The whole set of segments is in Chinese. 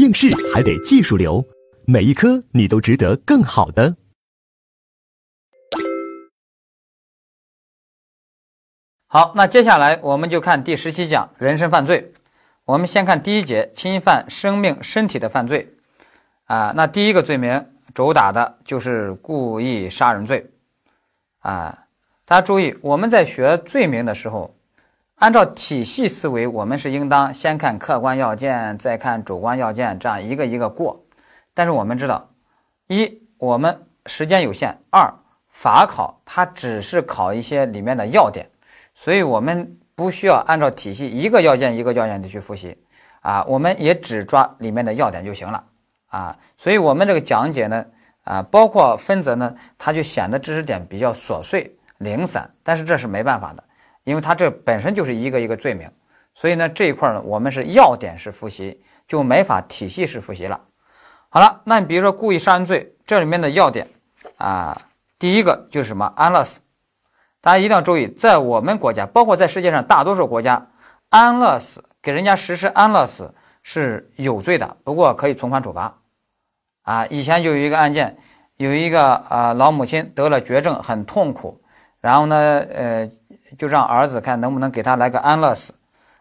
应试还得技术流，每一科你都值得更好的。好，那接下来我们就看第十七讲人身犯罪。我们先看第一节侵犯生命身体的犯罪。啊，那第一个罪名主打的就是故意杀人罪。啊，大家注意，我们在学罪名的时候。按照体系思维，我们是应当先看客观要件，再看主观要件，这样一个一个过。但是我们知道，一我们时间有限，二法考它只是考一些里面的要点，所以我们不需要按照体系一个要件一个要件的去复习啊，我们也只抓里面的要点就行了啊。所以我们这个讲解呢，啊，包括分则呢，它就显得知识点比较琐碎零散，但是这是没办法的。因为它这本身就是一个一个罪名，所以呢这一块呢我们是要点式复习，就没法体系式复习了。好了，那你比如说故意杀人罪，这里面的要点啊，第一个就是什么安乐死，大家一定要注意，在我们国家，包括在世界上大多数国家，安乐死给人家实施安乐死是有罪的，不过可以从宽处罚。啊，以前就有一个案件，有一个啊老母亲得了绝症，很痛苦，然后呢，呃。就让儿子看能不能给他来个安乐死，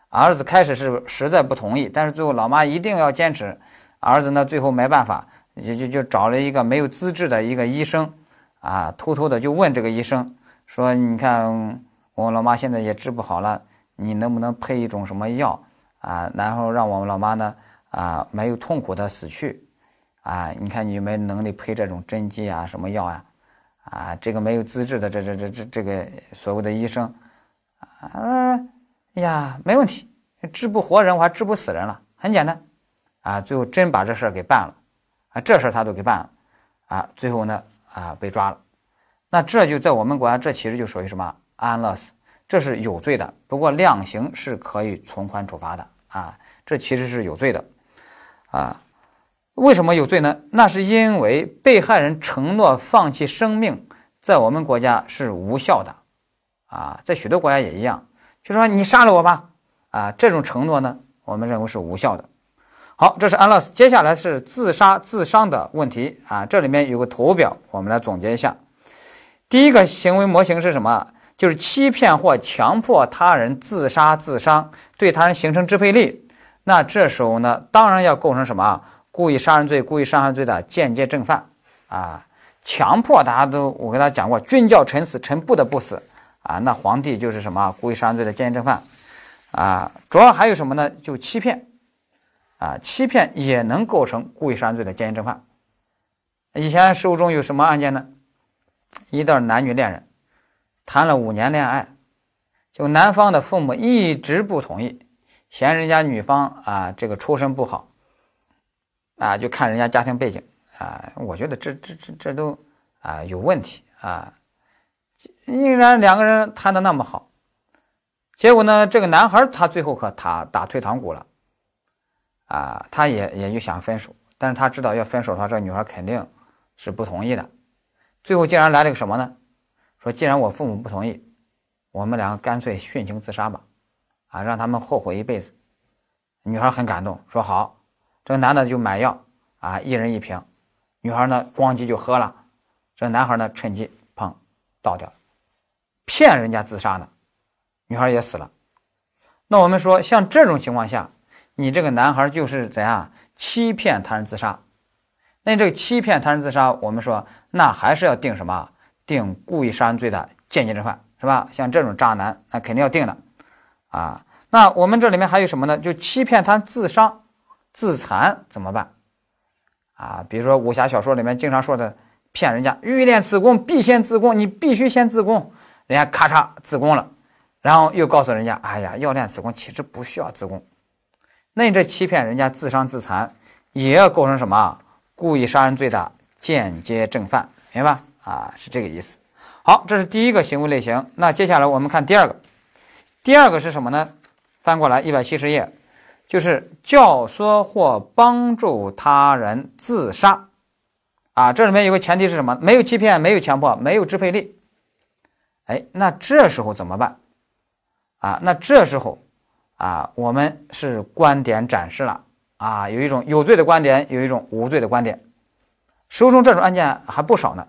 儿子开始是实在不同意，但是最后老妈一定要坚持，儿子呢最后没办法，就就就找了一个没有资质的一个医生，啊，偷偷的就问这个医生说：“你看我老妈现在也治不好了，你能不能配一种什么药啊？然后让我们老妈呢啊没有痛苦的死去，啊，你看你有没有能力配这种针剂啊什么药啊？”啊，这个没有资质的这这这这这个所谓的医生，啊，哎呀，没问题，治不活人，我还治不死人了，很简单，啊，最后真把这事儿给办了，啊，这事儿他都给办了，啊，最后呢，啊，被抓了，那这就在我们国家，这其实就属于什么安乐死，这是有罪的，不过量刑是可以从宽处罚的，啊，这其实是有罪的，啊。为什么有罪呢？那是因为被害人承诺放弃生命，在我们国家是无效的，啊，在许多国家也一样，就说你杀了我吧，啊，这种承诺呢，我们认为是无效的。好，这是安乐死，接下来是自杀自伤的问题啊，这里面有个图表，我们来总结一下。第一个行为模型是什么？就是欺骗或强迫他人自杀自伤，对他人形成支配力。那这时候呢，当然要构成什么？故意杀人罪、故意伤害罪的间接正犯啊，强迫大家都我跟大家讲过，君叫臣死，臣不得不死啊。那皇帝就是什么故意杀人罪的间接正犯啊。主要还有什么呢？就欺骗啊，欺骗也能构成故意杀人罪的间接正犯。以前实务中有什么案件呢？一对男女恋人谈了五年恋爱，就男方的父母一直不同意，嫌人家女方啊这个出身不好。啊，就看人家家庭背景啊，我觉得这这这这都啊有问题啊。既然两个人谈的那么好，结果呢，这个男孩他最后可打打退堂鼓了啊，他也也就想分手，但是他知道要分手的话，这个女孩肯定是不同意的。最后竟然来了个什么呢？说既然我父母不同意，我们两个干脆殉情自杀吧，啊，让他们后悔一辈子。女孩很感动，说好。这个男的就买药啊，一人一瓶，女孩呢咣叽就喝了，这个男孩呢趁机砰倒掉，骗人家自杀呢，女孩也死了。那我们说像这种情况下，你这个男孩就是怎样欺骗他人自杀？那这个欺骗他人自杀，我们说那还是要定什么？定故意杀人罪的间接正犯是吧？像这种渣男，那肯定要定的啊。那我们这里面还有什么呢？就欺骗他自杀。自残怎么办？啊，比如说武侠小说里面经常说的，骗人家欲练此功，必先自宫，你必须先自宫，人家咔嚓自宫了，然后又告诉人家，哎呀，要练此功其实不需要自宫，那你这欺骗人家自伤自残，也要构成什么故意杀人罪的间接正犯，明白？啊，是这个意思。好，这是第一个行为类型。那接下来我们看第二个，第二个是什么呢？翻过来一百七十页。就是教唆或帮助他人自杀，啊，这里面有个前提是什么？没有欺骗，没有强迫，没有支配力。哎，那这时候怎么办？啊，那这时候啊，我们是观点展示了啊，有一种有罪的观点，有一种无罪的观点。书中这种案件还不少呢。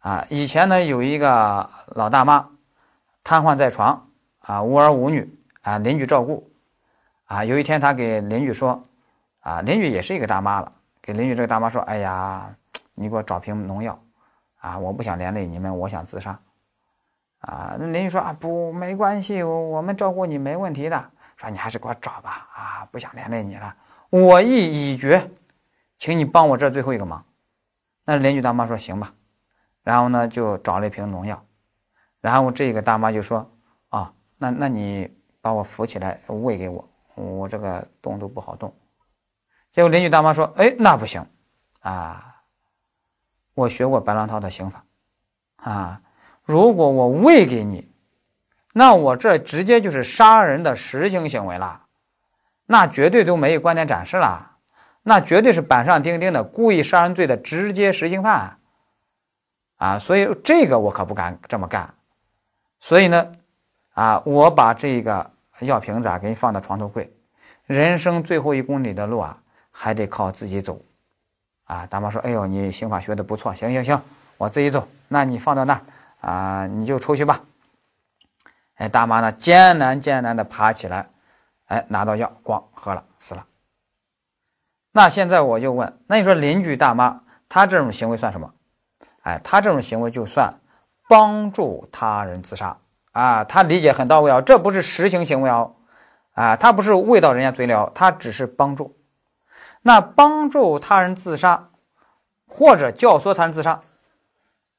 啊，以前呢有一个老大妈瘫痪在床啊，无儿无女啊，邻居照顾啊。有一天他给邻居说啊，邻居也是一个大妈了，给邻居这个大妈说：“哎呀，你给我找瓶农药啊，我不想连累你们，我想自杀。”啊，那邻居说：“啊，不，没关系，我们照顾你没问题的。”说你还是给我找吧，啊，不想连累你了，我意已决，请你帮我这最后一个忙。那邻居大妈说行吧，然后呢就找了一瓶农药，然后这个大妈就说啊，那那你把我扶起来喂给我，我这个动都不好动。结果邻居大妈说，哎，那不行，啊，我学过白浪涛的刑法，啊，如果我喂给你。那我这直接就是杀人的实行行为了，那绝对都没有观点展示了，那绝对是板上钉钉的故意杀人罪的直接实行犯啊！所以这个我可不敢这么干。所以呢，啊，我把这个药瓶子啊给你放到床头柜，人生最后一公里的路啊，还得靠自己走啊！大妈说：“哎呦，你刑法学的不错，行行行，我自己走。那你放到那儿啊，你就出去吧。”哎，大妈呢？艰难艰难的爬起来，哎，拿到药，咣，喝了，死了。那现在我就问，那你说邻居大妈她这种行为算什么？哎，她这种行为就算帮助他人自杀啊？他理解很到位啊，这不是实行行为哦，啊，他不是喂到人家嘴里哦，她只是帮助。那帮助他人自杀，或者教唆他人自杀，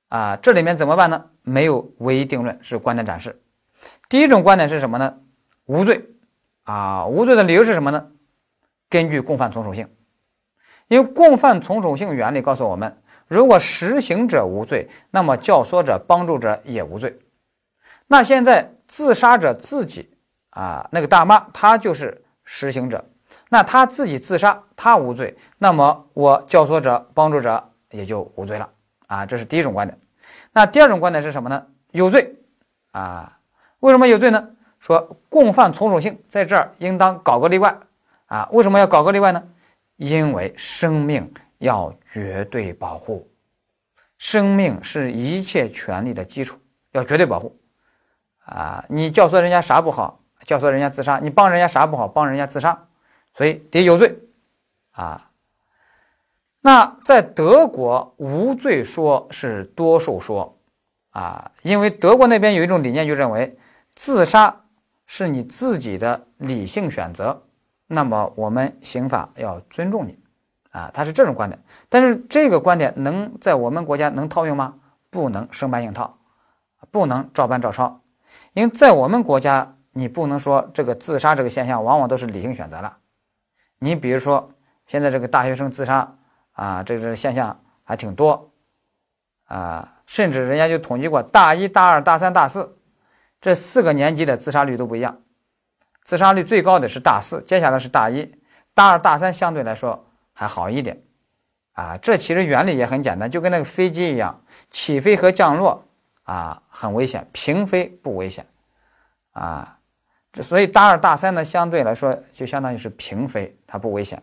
啊，这里面怎么办呢？没有唯一定论，是观点展示。第一种观点是什么呢？无罪啊，无罪的理由是什么呢？根据共犯从属性，因为共犯从属性原理告诉我们，如果实行者无罪，那么教唆者、帮助者也无罪。那现在自杀者自己啊，那个大妈她就是实行者，那她自己自杀，她无罪，那么我教唆者、帮助者也就无罪了啊，这是第一种观点。那第二种观点是什么呢？有罪啊。为什么有罪呢？说共犯从属性在这儿应当搞个例外啊？为什么要搞个例外呢？因为生命要绝对保护，生命是一切权利的基础，要绝对保护啊！你教唆人家啥不好？教唆人家自杀，你帮人家啥不好？帮人家自杀，所以得有罪啊！那在德国无罪说是多数说啊，因为德国那边有一种理念，就认为。自杀是你自己的理性选择，那么我们刑法要尊重你，啊，他是这种观点。但是这个观点能在我们国家能套用吗？不能生搬硬套，不能照搬照抄，因为在我们国家，你不能说这个自杀这个现象往往都是理性选择了。你比如说现在这个大学生自杀啊，这个现象还挺多，啊，甚至人家就统计过大一、大二、大三、大四。这四个年级的自杀率都不一样，自杀率最高的是大四，接下来是大一、大二、大三，相对来说还好一点。啊，这其实原理也很简单，就跟那个飞机一样，起飞和降落啊很危险，平飞不危险。啊，这所以大二、大三呢，相对来说就相当于是平飞，它不危险。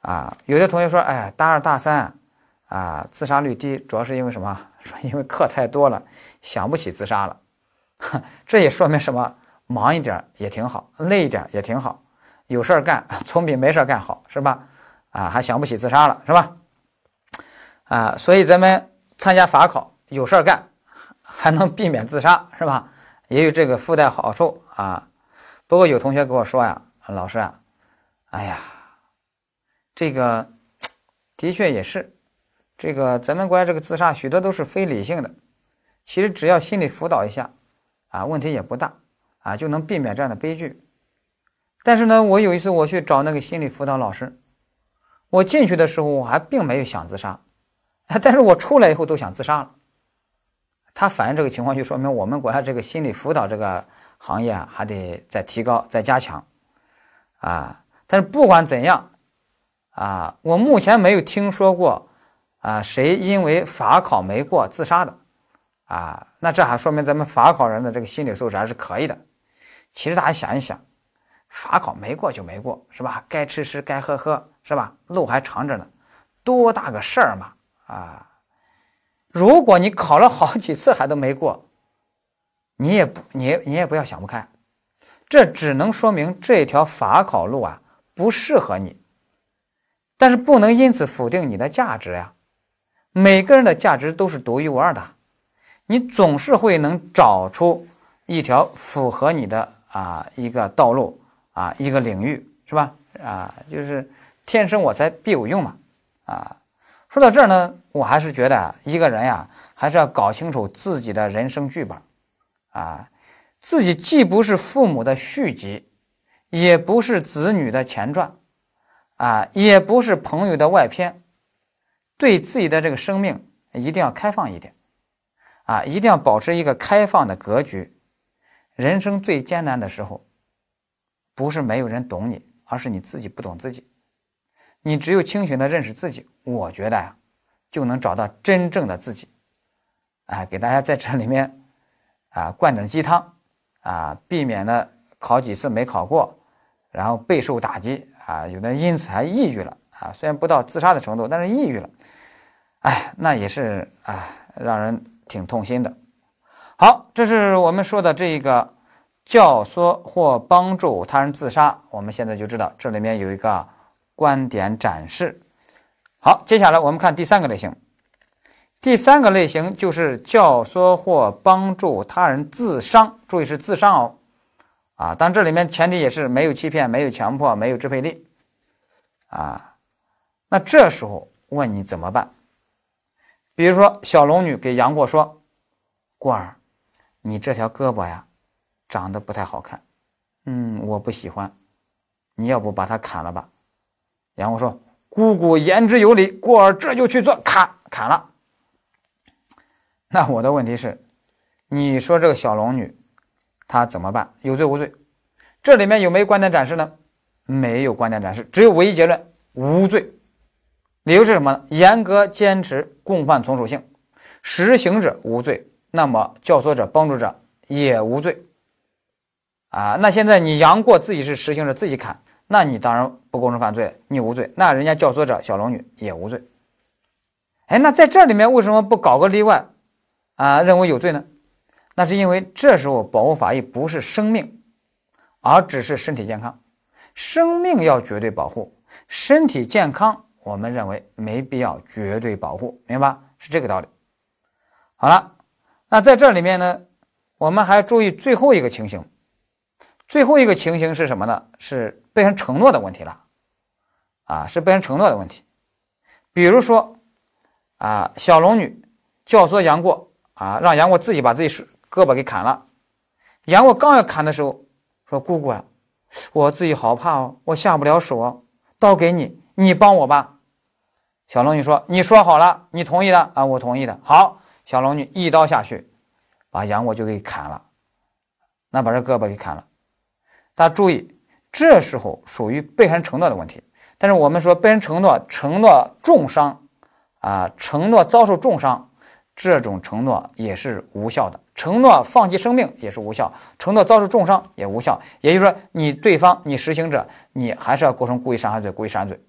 啊，有的同学说，哎，大二、大三啊，自杀率低，主要是因为什么？说因为课太多了，想不起自杀了。这也说明什么？忙一点也挺好，累一点也挺好，有事儿干总比没事儿干好，是吧？啊，还想不起自杀了，是吧？啊，所以咱们参加法考有事儿干，还能避免自杀，是吧？也有这个附带好处啊。不过有同学跟我说呀，老师啊，哎呀，这个的确也是，这个咱们国家这个自杀许多都是非理性的，其实只要心理辅导一下。啊，问题也不大，啊，就能避免这样的悲剧。但是呢，我有一次我去找那个心理辅导老师，我进去的时候我还并没有想自杀，但是我出来以后都想自杀了。他反映这个情况，就说明我们国家这个心理辅导这个行业啊，还得再提高、再加强。啊，但是不管怎样，啊，我目前没有听说过啊谁因为法考没过自杀的。啊，那这还说明咱们法考人的这个心理素质还是可以的。其实大家想一想，法考没过就没过，是吧？该吃吃，该喝喝，是吧？路还长着呢，多大个事儿嘛！啊，如果你考了好几次还都没过，你也不，你你也不要想不开，这只能说明这条法考路啊不适合你。但是不能因此否定你的价值呀！每个人的价值都是独一无二的，你总是会能找出一条符合你的啊一个道路啊一个领域，是吧？啊，就是天生我材必有用嘛！啊，说到这儿呢，我还是觉得一个人呀，还是要搞清楚自己的人生剧本啊，自己既不是父母的续集，也不是子女的前传。啊，也不是朋友的外篇，对自己的这个生命一定要开放一点，啊，一定要保持一个开放的格局。人生最艰难的时候，不是没有人懂你，而是你自己不懂自己。你只有清醒的认识自己，我觉得呀，就能找到真正的自己。啊，给大家在这里面啊灌点鸡汤，啊，避免呢考几次没考过，然后备受打击。啊，有的人因此还抑郁了啊，虽然不到自杀的程度，但是抑郁了，哎，那也是啊，让人挺痛心的。好，这是我们说的这个教唆或帮助他人自杀，我们现在就知道这里面有一个观点展示。好，接下来我们看第三个类型，第三个类型就是教唆或帮助他人自伤，注意是自伤哦。啊，但这里面前提也是没有欺骗、没有强迫、没有支配力，啊，那这时候问你怎么办？比如说小龙女给杨过说：“过儿，你这条胳膊呀，长得不太好看，嗯，我不喜欢，你要不把它砍了吧？”杨过说：“姑姑言之有理，过儿这就去做，砍砍了。”那我的问题是，你说这个小龙女？她怎么办？有罪无罪？这里面有没有观点展示呢？没有观点展示，只有唯一结论：无罪。理由是什么呢？严格坚持共犯从属性，实行者无罪，那么教唆者、帮助者也无罪。啊，那现在你杨过自己是实行者，自己砍，那你当然不构成犯罪，你无罪。那人家教唆者小龙女也无罪。哎，那在这里面为什么不搞个例外啊？认为有罪呢？那是因为这时候保护法益不是生命，而只是身体健康。生命要绝对保护，身体健康我们认为没必要绝对保护，明白吧？是这个道理。好了，那在这里面呢，我们还注意最后一个情形。最后一个情形是什么呢？是被人承诺的问题了。啊，是被人承诺的问题。比如说，啊，小龙女教唆杨过，啊，让杨过自己把自己手。胳膊给砍了，杨过刚要砍的时候，说：“姑姑啊，我自己好怕哦，我下不了手哦，刀给你，你帮我吧。”小龙女说：“你说好了，你同意的啊，我同意的。”好，小龙女一刀下去，把杨过就给砍了，那把这胳膊给砍了。大家注意，这时候属于被害人承诺的问题，但是我们说被害人承诺承诺重伤啊，承诺遭受重伤。这种承诺也是无效的，承诺放弃生命也是无效，承诺遭受重伤也无效。也就是说，你对方你实行者，你还是要构成故意伤害罪。故意伤害罪，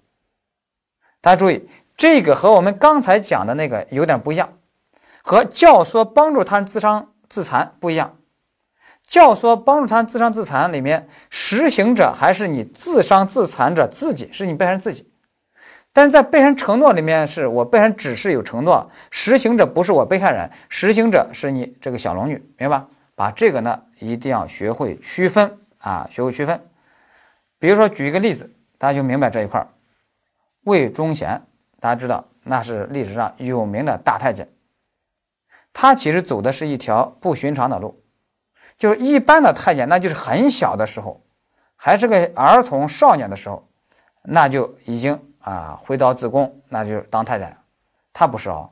大家注意，这个和我们刚才讲的那个有点不一样，和教唆帮助他人自伤自残不一样。教唆帮助他人自伤自残里面，实行者还是你自伤自残者自己，是你被害人自己。但是在被害人承诺里面，是我被害人只是有承诺，实行者不是我被害人，实行者是你这个小龙女，明白吧？把这个呢一定要学会区分啊，学会区分。比如说举一个例子，大家就明白这一块儿。魏忠贤，大家知道那是历史上有名的大太监，他其实走的是一条不寻常的路，就是一般的太监，那就是很小的时候，还是个儿童少年的时候，那就已经。啊，回到自宫，那就当太监。他不是哦，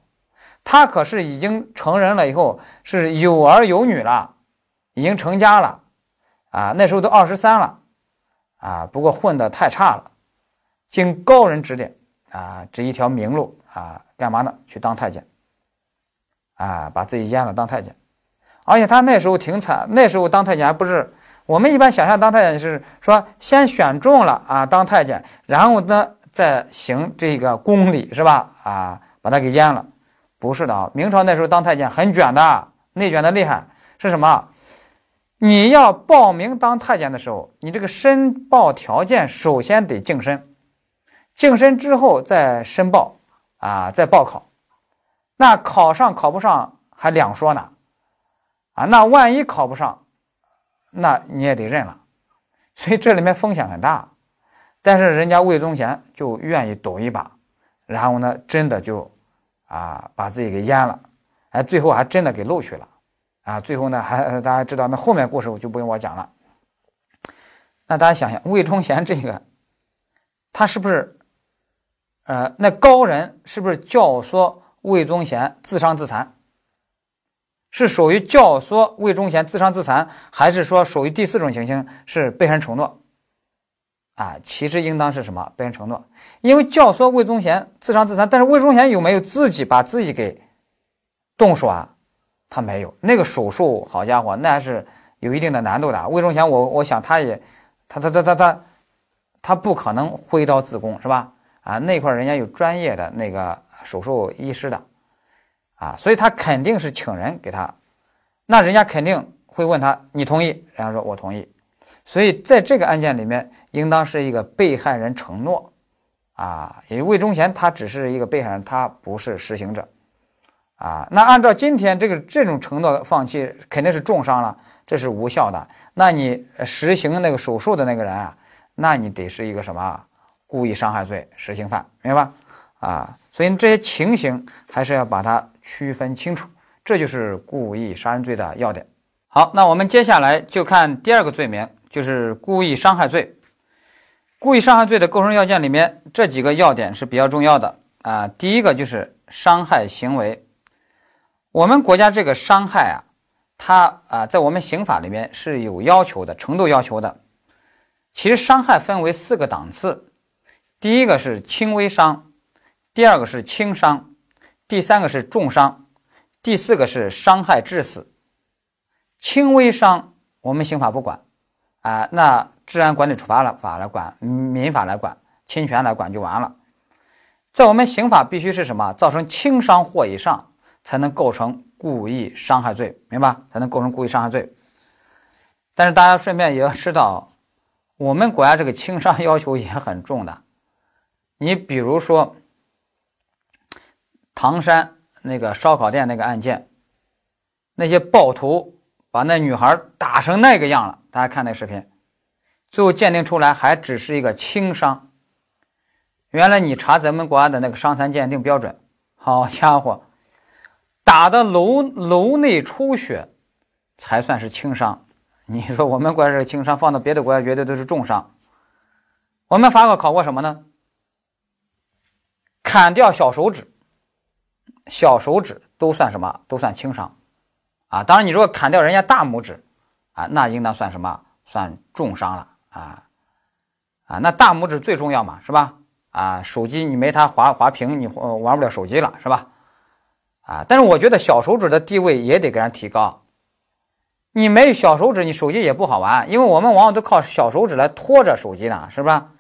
他可是已经成人了，以后是有儿有女了，已经成家了。啊，那时候都二十三了。啊，不过混得太差了，经高人指点，啊，指一条明路啊，干嘛呢？去当太监。啊，把自己阉了当太监。而且他那时候挺惨，那时候当太监还不是我们一般想象当太监是说先选中了啊当太监，然后呢再行这个宫礼是吧？啊，把他给阉了，不是的啊。明朝那时候当太监很卷的，内卷的厉害。是什么？你要报名当太监的时候，你这个申报条件首先得净身，净身之后再申报啊，再报考。那考上考不上还两说呢，啊，那万一考不上？那你也得认了，所以这里面风险很大，但是人家魏忠贤就愿意赌一把，然后呢，真的就啊把自己给阉了，哎，最后还真的给录取了，啊，最后呢还大家知道，那后面故事我就不用我讲了。那大家想想，魏忠贤这个，他是不是，呃，那高人是不是教唆魏忠贤自伤自残？是属于教唆魏忠贤自伤自残，还是说属于第四种情形是被害人承诺？啊，其实应当是什么被害人承诺？因为教唆魏忠贤自伤自残，但是魏忠贤有没有自己把自己给动手啊？他没有，那个手术，好家伙，那还是有一定的难度的。魏忠贤，我我想他也，他他他他他，他不可能挥刀自宫，是吧？啊，那块人家有专业的那个手术医师的。啊，所以他肯定是请人给他，那人家肯定会问他，你同意？人家说我同意。所以在这个案件里面，应当是一个被害人承诺，啊，因为魏忠贤他只是一个被害人，他不是实行者，啊，那按照今天这个这种承诺放弃，肯定是重伤了，这是无效的。那你实行那个手术的那个人啊，那你得是一个什么故意伤害罪实行犯，明白吧？啊，所以这些情形还是要把它。区分清楚，这就是故意杀人罪的要点。好，那我们接下来就看第二个罪名，就是故意伤害罪。故意伤害罪的构成要件里面，这几个要点是比较重要的啊。第一个就是伤害行为。我们国家这个伤害啊，它啊，在我们刑法里面是有要求的，程度要求的。其实伤害分为四个档次，第一个是轻微伤，第二个是轻伤。第三个是重伤，第四个是伤害致死。轻微伤我们刑法不管，啊，那治安管理处罚了法来管，民法来管，侵权来管就完了。在我们刑法必须是什么？造成轻伤或以上才能构成故意伤害罪，明白？才能构成故意伤害罪。但是大家顺便也要知道，我们国家这个轻伤要求也很重的。你比如说。唐山那个烧烤店那个案件，那些暴徒把那女孩打成那个样了，大家看那视频，最后鉴定出来还只是一个轻伤。原来你查咱们国家的那个伤残鉴定标准，好家伙，打的颅颅内出血才算是轻伤。你说我们国家是轻伤，放到别的国家绝对都是重伤。我们法考考过什么呢？砍掉小手指。小手指都算什么？都算轻伤，啊！当然，你如果砍掉人家大拇指，啊，那应当算什么？算重伤了，啊啊！那大拇指最重要嘛，是吧？啊，手机你没它划划屏，你玩不了手机了，是吧？啊！但是我觉得小手指的地位也得给人提高。你没小手指，你手机也不好玩，因为我们往往都靠小手指来拖着手机呢，是吧？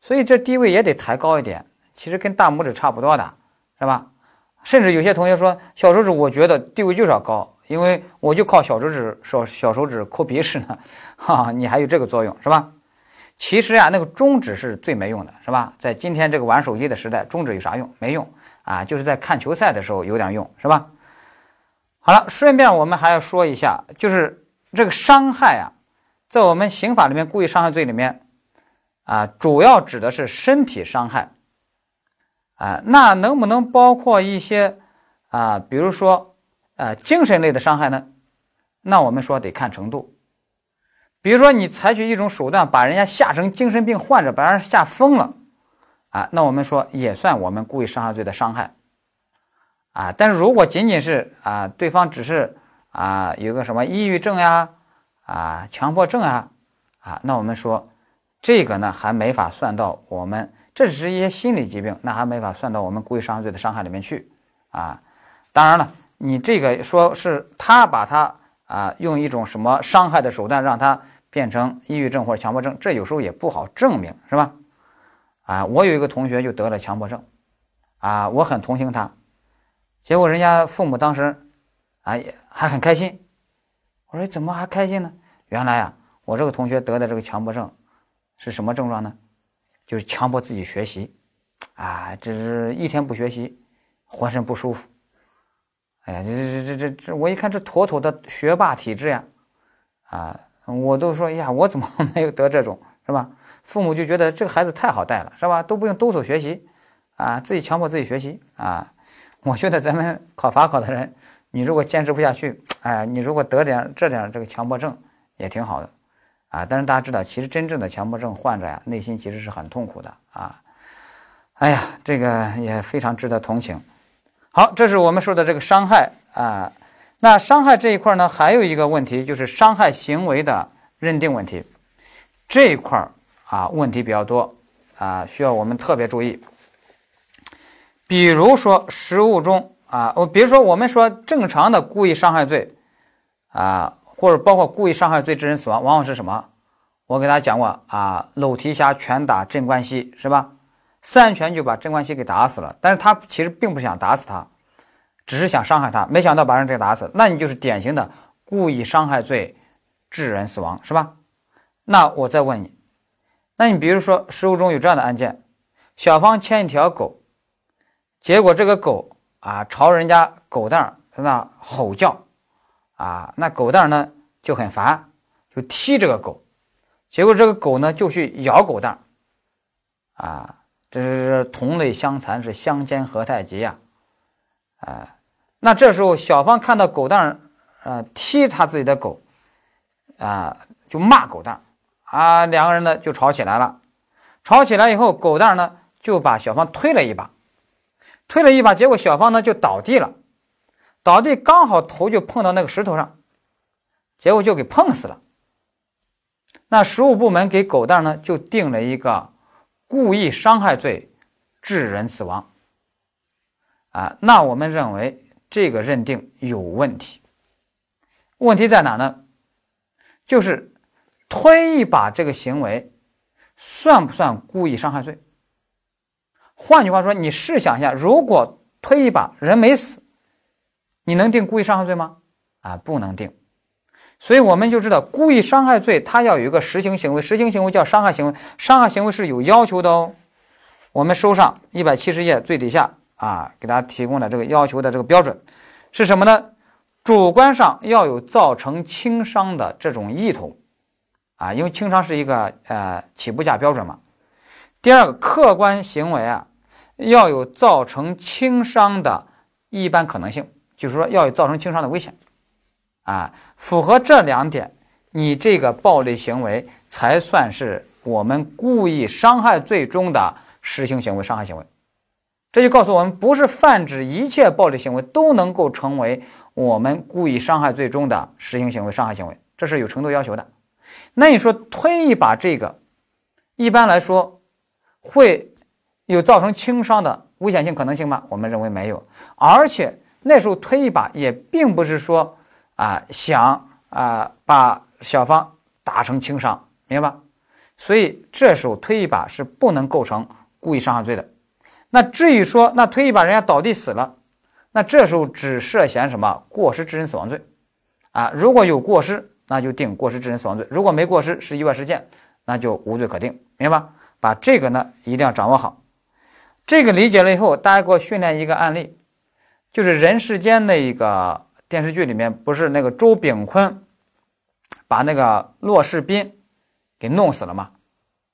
所以这地位也得抬高一点。其实跟大拇指差不多的，是吧？甚至有些同学说，小手指我觉得地位就是要高，因为我就靠小手指手小手指抠鼻屎呢，哈，你还有这个作用是吧？其实呀，那个中指是最没用的，是吧？在今天这个玩手机的时代，中指有啥用？没用啊，就是在看球赛的时候有点用，是吧？好了，顺便我们还要说一下，就是这个伤害啊，在我们刑法里面故意伤害罪里面啊，主要指的是身体伤害。啊，那能不能包括一些啊，比如说啊，精神类的伤害呢？那我们说得看程度。比如说你采取一种手段把人家吓成精神病患者，把人吓疯了啊，那我们说也算我们故意伤害罪的伤害啊。但是如果仅仅是啊，对方只是啊有个什么抑郁症呀啊强迫症啊啊，那我们说这个呢还没法算到我们。这只是一些心理疾病，那还没法算到我们故意伤害罪的伤害里面去啊。当然了，你这个说是他把他啊用一种什么伤害的手段让他变成抑郁症或者强迫症，这有时候也不好证明，是吧？啊，我有一个同学就得了强迫症，啊，我很同情他，结果人家父母当时，啊，还很开心。我说怎么还开心呢？原来啊，我这个同学得的这个强迫症是什么症状呢？就是强迫自己学习，啊，这是一天不学习，浑身不舒服。哎呀，这这这这这，我一看这妥妥的学霸体质呀，啊，我都说，哎呀，我怎么没有得这种，是吧？父母就觉得这个孩子太好带了，是吧？都不用督促学习，啊，自己强迫自己学习，啊，我觉得咱们考法考的人，你如果坚持不下去，哎，你如果得点这点这个强迫症也挺好的。啊，但是大家知道，其实真正的强迫症患者呀，内心其实是很痛苦的啊。哎呀，这个也非常值得同情。好，这是我们说的这个伤害啊。那伤害这一块呢，还有一个问题就是伤害行为的认定问题，这一块啊问题比较多啊，需要我们特别注意。比如说实务中啊，我比如说我们说正常的故意伤害罪啊。或者包括故意伤害罪致人死亡，往往是什么？我给大家讲过啊，搂提辖拳打镇关西，是吧？三拳就把镇关西给打死了。但是他其实并不想打死他，只是想伤害他，没想到把人给打死。那你就是典型的故意伤害罪致人死亡，是吧？那我再问你，那你比如说实务中有这样的案件：小芳牵一条狗，结果这个狗啊朝人家狗蛋在那吼叫。啊，那狗蛋呢就很烦，就踢这个狗，结果这个狗呢就去咬狗蛋啊，这是同类相残，是相煎何太急呀！啊，那这时候小芳看到狗蛋呃踢他自己的狗，啊，就骂狗蛋啊，两个人呢就吵起来了。吵起来以后，狗蛋呢就把小芳推了一把，推了一把，结果小芳呢就倒地了。倒地刚好头就碰到那个石头上，结果就给碰死了。那食物部门给狗蛋呢就定了一个故意伤害罪，致人死亡。啊，那我们认为这个认定有问题。问题在哪呢？就是推一把这个行为算不算故意伤害罪？换句话说，你试想一下，如果推一把人没死。你能定故意伤害罪吗？啊，不能定。所以我们就知道，故意伤害罪它要有一个实行行为，实行行为叫伤害行为，伤害行为是有要求的哦。我们收上一百七十页最底下啊，给大家提供了这个要求的这个标准是什么呢？主观上要有造成轻伤的这种意图啊，因为轻伤是一个呃起步价标准嘛。第二个，客观行为啊，要有造成轻伤的一般可能性。就是说，要有造成轻伤的危险，啊，符合这两点，你这个暴力行为才算是我们故意伤害罪中的实行行为、伤害行为。这就告诉我们，不是泛指一切暴力行为都能够成为我们故意伤害罪中的实行行为、伤害行为，这是有程度要求的。那你说推一把这个，一般来说会有造成轻伤的危险性可能性吗？我们认为没有，而且。那时候推一把也并不是说啊想啊把小芳打成轻伤，明白吧？所以这时候推一把是不能构成故意伤害罪的。那至于说那推一把人家倒地死了，那这时候只涉嫌什么过失致人死亡罪啊？如果有过失，那就定过失致人死亡罪；如果没过失是意外事件，那就无罪可定，明白吧？把这个呢一定要掌握好。这个理解了以后，大家给我训练一个案例。就是人世间那一个电视剧里面，不是那个周炳坤把那个骆世斌给弄死了吗？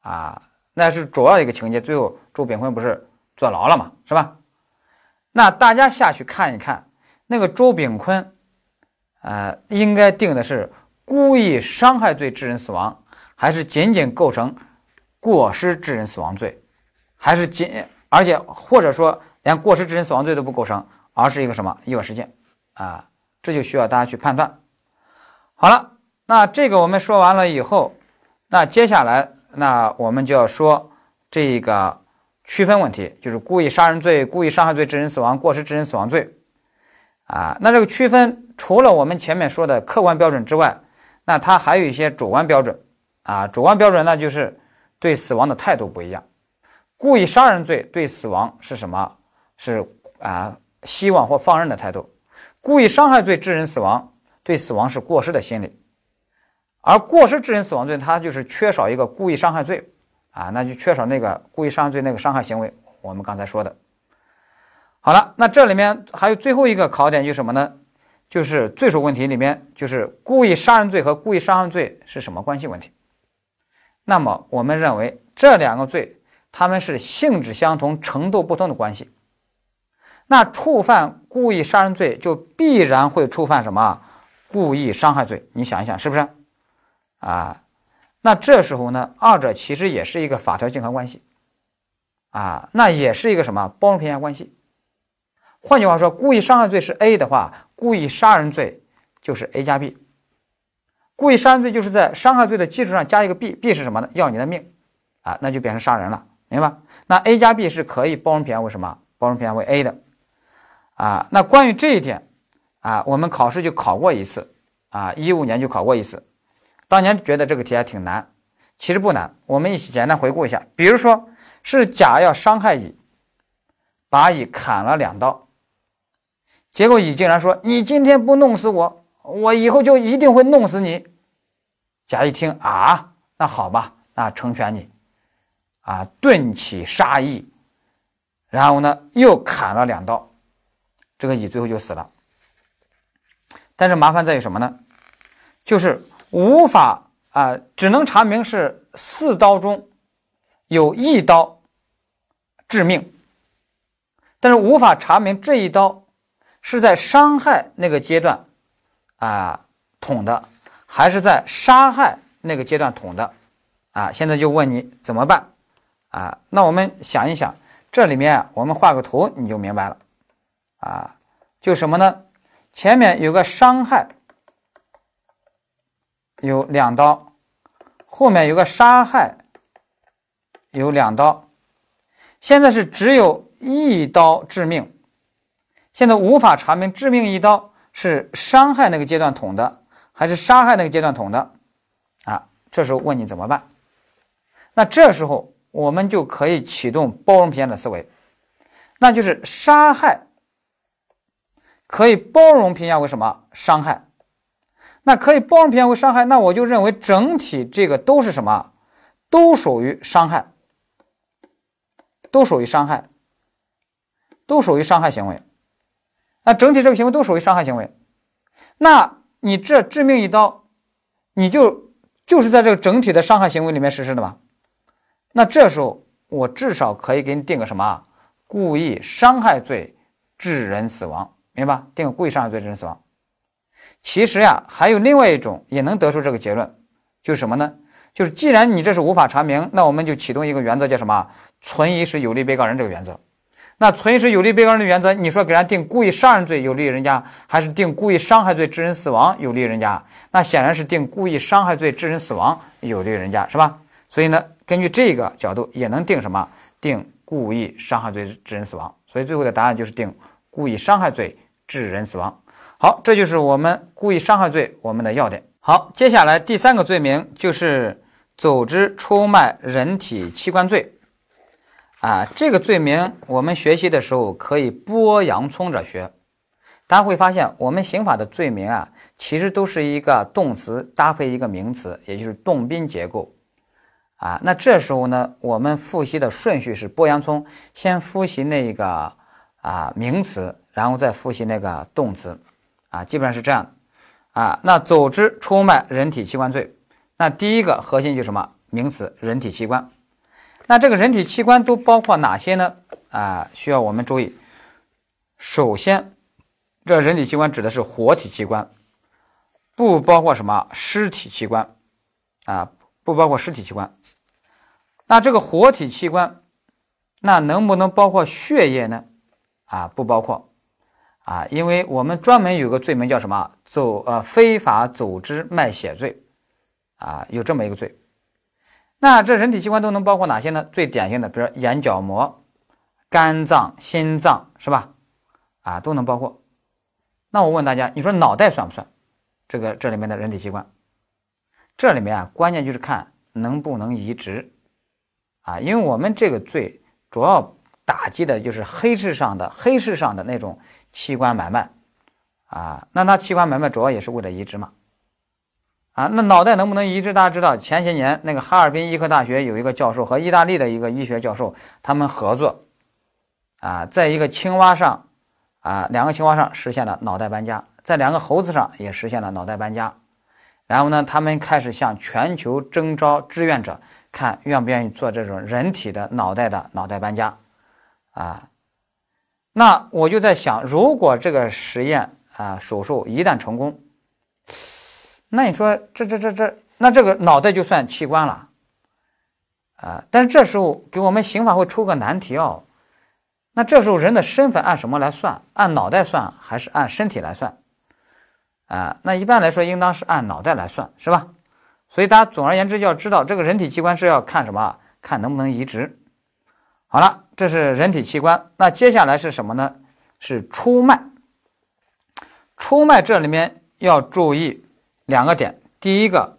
啊，那是主要一个情节。最后周炳坤不是坐牢了嘛，是吧？那大家下去看一看，那个周炳坤，呃，应该定的是故意伤害罪致人死亡，还是仅仅构成过失致人死亡罪，还是仅而且或者说连过失致人死亡罪都不构成？而是一个什么意外事件啊？这就需要大家去判断。好了，那这个我们说完了以后，那接下来那我们就要说这个区分问题，就是故意杀人罪、故意伤害罪致人死亡、过失致人死亡罪啊。那这个区分除了我们前面说的客观标准之外，那它还有一些主观标准啊，主观标准那就是对死亡的态度不一样。故意杀人罪对死亡是什么？是啊，希望或放任的态度。故意伤害罪致人死亡，对死亡是过失的心理。而过失致人死亡罪，它就是缺少一个故意伤害罪啊，那就缺少那个故意伤害罪那个伤害行为。我们刚才说的。好了，那这里面还有最后一个考点，就是什么呢？就是罪数问题里面，就是故意杀人罪和故意伤害罪是什么关系问题？那么我们认为这两个罪。他们是性质相同、程度不同的关系。那触犯故意杀人罪，就必然会触犯什么故意伤害罪？你想一想，是不是？啊，那这时候呢，二者其实也是一个法条竞合关系。啊，那也是一个什么包容评价关系？换句话说，故意伤害罪是 A 的话，故意杀人罪就是 A 加 B。故意杀人罪就是在伤害罪的基础上加一个 B，B 是什么呢？要你的命啊，那就变成杀人了。明白？那 A 加 B 是可以包容评价为什么？包容评价为 A 的啊。那关于这一点啊，我们考试就考过一次啊，一五年就考过一次。当年觉得这个题还挺难，其实不难。我们一起简单回顾一下，比如说是甲要伤害乙，把乙砍了两刀，结果乙竟然说：“你今天不弄死我，我以后就一定会弄死你。”甲一听啊，那好吧，那成全你。啊，顿起杀意，然后呢，又砍了两刀，这个乙最后就死了。但是麻烦在于什么呢？就是无法啊，只能查明是四刀中有一刀致命，但是无法查明这一刀是在伤害那个阶段啊捅的，还是在杀害那个阶段捅的啊。现在就问你怎么办？啊，那我们想一想，这里面我们画个图，你就明白了。啊，就什么呢？前面有个伤害，有两刀；后面有个杀害，有两刀。现在是只有一刀致命，现在无法查明致命一刀是伤害那个阶段捅的，还是杀害那个阶段捅的。啊，这时候问你怎么办？那这时候。我们就可以启动包容偏向的思维，那就是杀害可以包容评价为什么伤害？那可以包容评价为伤害，那我就认为整体这个都是什么？都属于伤害，都属于伤害，都属于伤害行为。那整体这个行为都属于伤害行为，那你这致命一刀，你就就是在这个整体的伤害行为里面实施的吧？那这时候我至少可以给你定个什么？故意伤害罪致人死亡，明白？定故意伤害罪致人死亡。其实呀，还有另外一种也能得出这个结论，就是什么呢？就是既然你这是无法查明，那我们就启动一个原则，叫什么？存疑时有利被告人这个原则。那存疑时有利被告人的原则，你说给人定故意杀人罪有利于人家，还是定故意伤害罪致人死亡有利于人家？那显然是定故意伤害罪致人死亡有利于人家，是吧？所以呢？根据这个角度，也能定什么？定故意伤害罪致人死亡。所以最后的答案就是定故意伤害罪致人死亡。好，这就是我们故意伤害罪我们的要点。好，接下来第三个罪名就是组织出卖人体器官罪。啊，这个罪名我们学习的时候可以剥洋葱着学。大家会发现，我们刑法的罪名啊，其实都是一个动词搭配一个名词，也就是动宾结构。啊，那这时候呢，我们复习的顺序是剥洋葱，先复习那个啊名词，然后再复习那个动词，啊，基本上是这样啊，那组织出卖人体器官罪，那第一个核心就是什么？名词，人体器官。那这个人体器官都包括哪些呢？啊，需要我们注意。首先，这人体器官指的是活体器官，不包括什么尸体器官，啊，不包括尸体器官。那这个活体器官，那能不能包括血液呢？啊，不包括，啊，因为我们专门有个罪名叫什么？走呃非法组织卖血罪，啊，有这么一个罪。那这人体器官都能包括哪些呢？最典型的，比如眼角膜、肝脏、心脏，是吧？啊，都能包括。那我问大家，你说脑袋算不算？这个这里面的人体器官？这里面啊，关键就是看能不能移植？啊，因为我们这个罪主要打击的就是黑市上的黑市上的那种器官买卖，啊，那他器官买卖主要也是为了移植嘛。啊，那脑袋能不能移植？大家知道，前些年那个哈尔滨医科大学有一个教授和意大利的一个医学教授，他们合作，啊，在一个青蛙上，啊，两个青蛙上实现了脑袋搬家，在两个猴子上也实现了脑袋搬家。然后呢，他们开始向全球征召志愿者，看愿不愿意做这种人体的脑袋的脑袋搬家。啊，那我就在想，如果这个实验啊手术一旦成功，那你说这这这这，那这个脑袋就算器官了，啊！但是这时候给我们刑法会出个难题哦。那这时候人的身份按什么来算？按脑袋算还是按身体来算？啊？那一般来说应当是按脑袋来算，是吧？所以大家总而言之要知道，这个人体器官是要看什么？看能不能移植。好了，这是人体器官。那接下来是什么呢？是出卖。出卖这里面要注意。两个点，第一个，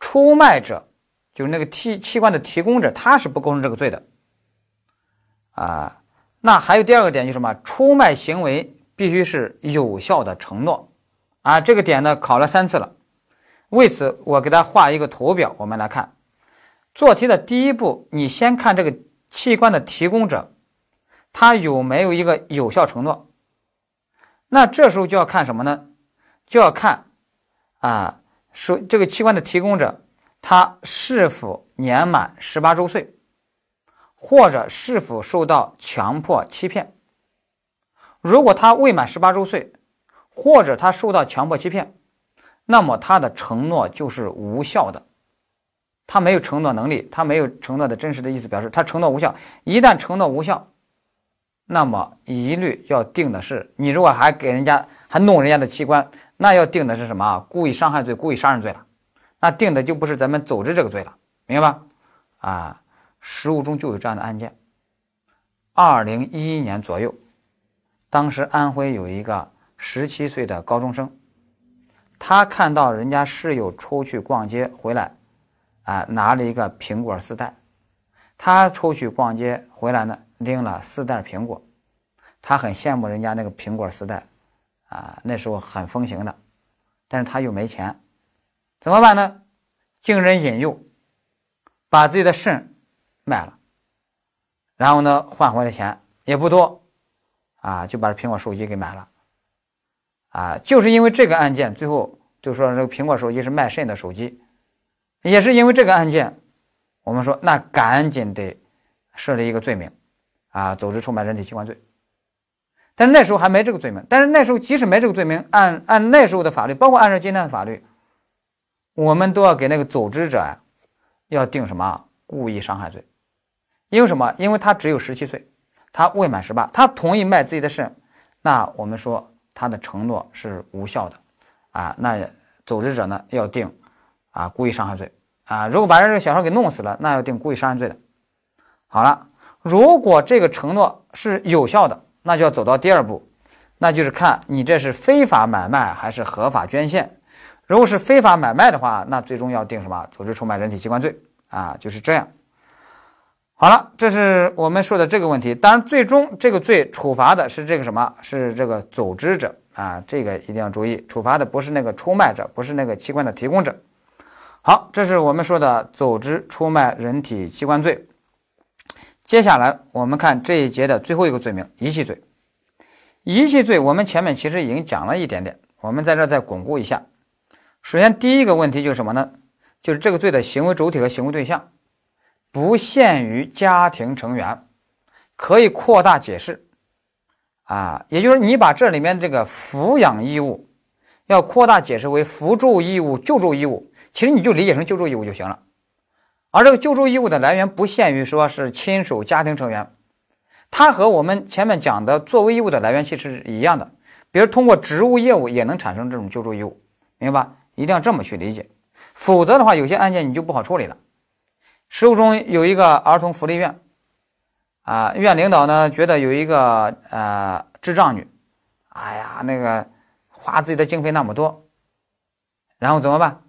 出卖者就是那个器器官的提供者，他是不构成这个罪的，啊，那还有第二个点就是什么？出卖行为必须是有效的承诺，啊，这个点呢考了三次了，为此我给他画一个图表，我们来看，做题的第一步，你先看这个器官的提供者，他有没有一个有效承诺，那这时候就要看什么呢？就要看。啊，说这个器官的提供者，他是否年满十八周岁，或者是否受到强迫欺骗？如果他未满十八周岁，或者他受到强迫欺骗，那么他的承诺就是无效的，他没有承诺能力，他没有承诺的真实的意思，表示他承诺无效。一旦承诺无效，那么一律要定的是，你如果还给人家还弄人家的器官。那要定的是什么啊？故意伤害罪、故意杀人罪了，那定的就不是咱们组织这个罪了，明白吧？啊，实务中就有这样的案件。二零一一年左右，当时安徽有一个十七岁的高中生，他看到人家室友出去逛街回来，啊，拿了一个苹果丝带，他出去逛街回来呢，拎了四袋苹果，他很羡慕人家那个苹果丝带。啊，那时候很风行的，但是他又没钱，怎么办呢？经人引诱，把自己的肾卖了，然后呢换回来钱也不多，啊，就把这苹果手机给买了，啊，就是因为这个案件，最后就说这个苹果手机是卖肾的手机，也是因为这个案件，我们说那赶紧得设立一个罪名，啊，组织出卖人体器官罪。但是那时候还没这个罪名，但是那时候即使没这个罪名，按按那时候的法律，包括按照今天的法律，我们都要给那个组织者呀，要定什么故意伤害罪，因为什么？因为他只有十七岁，他未满十八，他同意卖自己的肾，那我们说他的承诺是无效的，啊，那组织者呢要定啊故意伤害罪啊，如果把人这个小孩给弄死了，那要定故意伤害罪的。好了，如果这个承诺是有效的。那就要走到第二步，那就是看你这是非法买卖还是合法捐献。如果是非法买卖的话，那最终要定什么？组织出卖人体器官罪啊，就是这样。好了，这是我们说的这个问题。当然，最终这个罪处罚的是这个什么？是这个组织者啊，这个一定要注意，处罚的不是那个出卖者，不是那个器官的提供者。好，这是我们说的组织出卖人体器官罪。接下来我们看这一节的最后一个罪名——遗弃罪。遗弃罪我们前面其实已经讲了一点点，我们在这再巩固一下。首先，第一个问题就是什么呢？就是这个罪的行为主体和行为对象不限于家庭成员，可以扩大解释。啊，也就是你把这里面这个抚养义务要扩大解释为扶助义务、救助义务，其实你就理解成救助义务就行了。而这个救助义务的来源不限于说是亲属、家庭成员，它和我们前面讲的作为义务的来源其实是一样的。比如通过职务业务也能产生这种救助义务，明白吧？一定要这么去理解，否则的话，有些案件你就不好处理了。实务中有一个儿童福利院，啊，院领导呢觉得有一个呃智障女，哎呀，那个花自己的经费那么多，然后怎么办？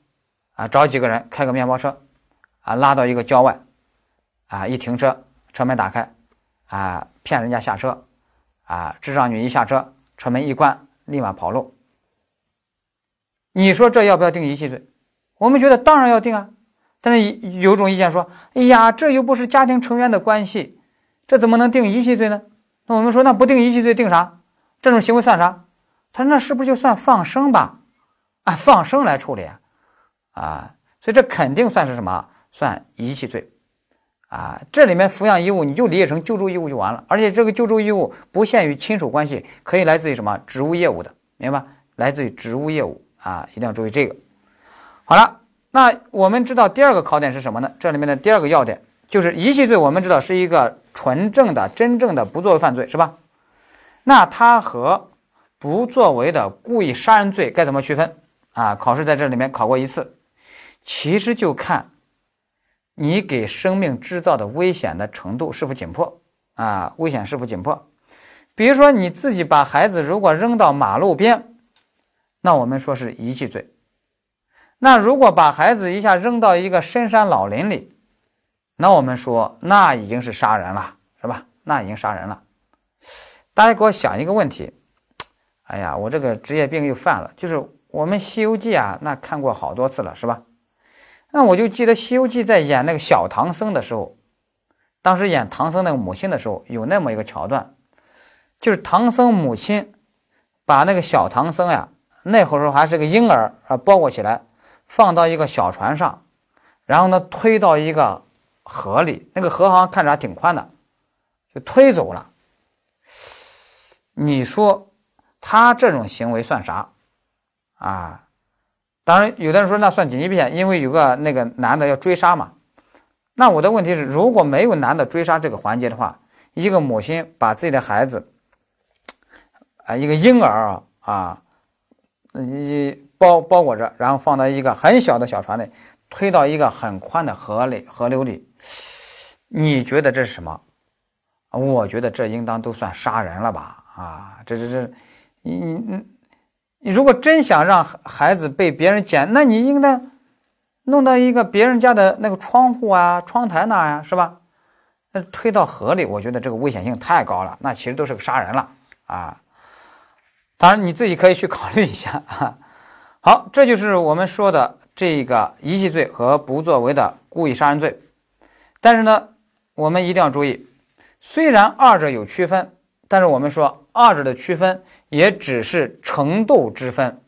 啊，找几个人开个面包车。啊拉到一个郊外，啊一停车，车门打开，啊骗人家下车，啊智障女一下车，车门一关，立马跑路。你说这要不要定遗弃罪？我们觉得当然要定啊，但是有种意见说，哎呀，这又不是家庭成员的关系，这怎么能定遗弃罪呢？那我们说，那不定遗弃罪定啥？这种行为算啥？他那是不是就算放生吧？按放生来处理啊？啊，所以这肯定算是什么？算遗弃罪啊！这里面抚养义务你就理解成救助义务就完了，而且这个救助义务不限于亲属关系，可以来自于什么职务业务的，明白吧？来自于职务业务啊，一定要注意这个。好了，那我们知道第二个考点是什么呢？这里面的第二个要点就是遗弃罪，我们知道是一个纯正的、真正的不作为犯罪，是吧？那它和不作为的故意杀人罪该怎么区分啊？考试在这里面考过一次，其实就看你给生命制造的危险的程度是否紧迫啊，危险是否紧迫。比如说你自己把孩子如果扔到马路边，那我们说是遗弃罪。那如果把孩子一下扔到一个深山老林里，那我们说那已经是杀人了，是吧？那已经杀人了。大家给我想一个问题，哎呀，我这个职业病又犯了，就是我们《西游记》啊，那看过好多次了，是吧？那我就记得《西游记》在演那个小唐僧的时候，当时演唐僧那个母亲的时候，有那么一个桥段，就是唐僧母亲把那个小唐僧呀，那会儿时候还是个婴儿啊，包裹起来，放到一个小船上，然后呢推到一个河里，那个河好像看着还挺宽的，就推走了。你说他这种行为算啥啊？当然，有的人说那算紧急避险，因为有个那个男的要追杀嘛。那我的问题是，如果没有男的追杀这个环节的话，一个母亲把自己的孩子啊，一个婴儿啊，一包包裹着，然后放到一个很小的小船里，推到一个很宽的河里河流里，你觉得这是什么？我觉得这应当都算杀人了吧？啊，这这这，你你你，如果真想让孩子被别人捡，那你应该弄到一个别人家的那个窗户啊、窗台那呀，是吧？那推到河里，我觉得这个危险性太高了，那其实都是个杀人了啊。当然你自己可以去考虑一下啊。好，这就是我们说的这个遗弃罪和不作为的故意杀人罪。但是呢，我们一定要注意，虽然二者有区分。但是我们说，二者的区分也只是程度之分，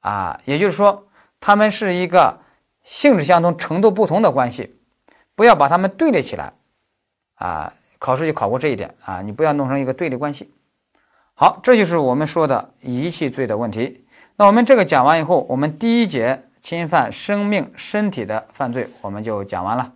啊，也就是说，他们是一个性质相同、程度不同的关系，不要把它们对立起来，啊，考试就考过这一点啊，你不要弄成一个对立关系。好，这就是我们说的遗弃罪的问题。那我们这个讲完以后，我们第一节侵犯生命、身体的犯罪我们就讲完了。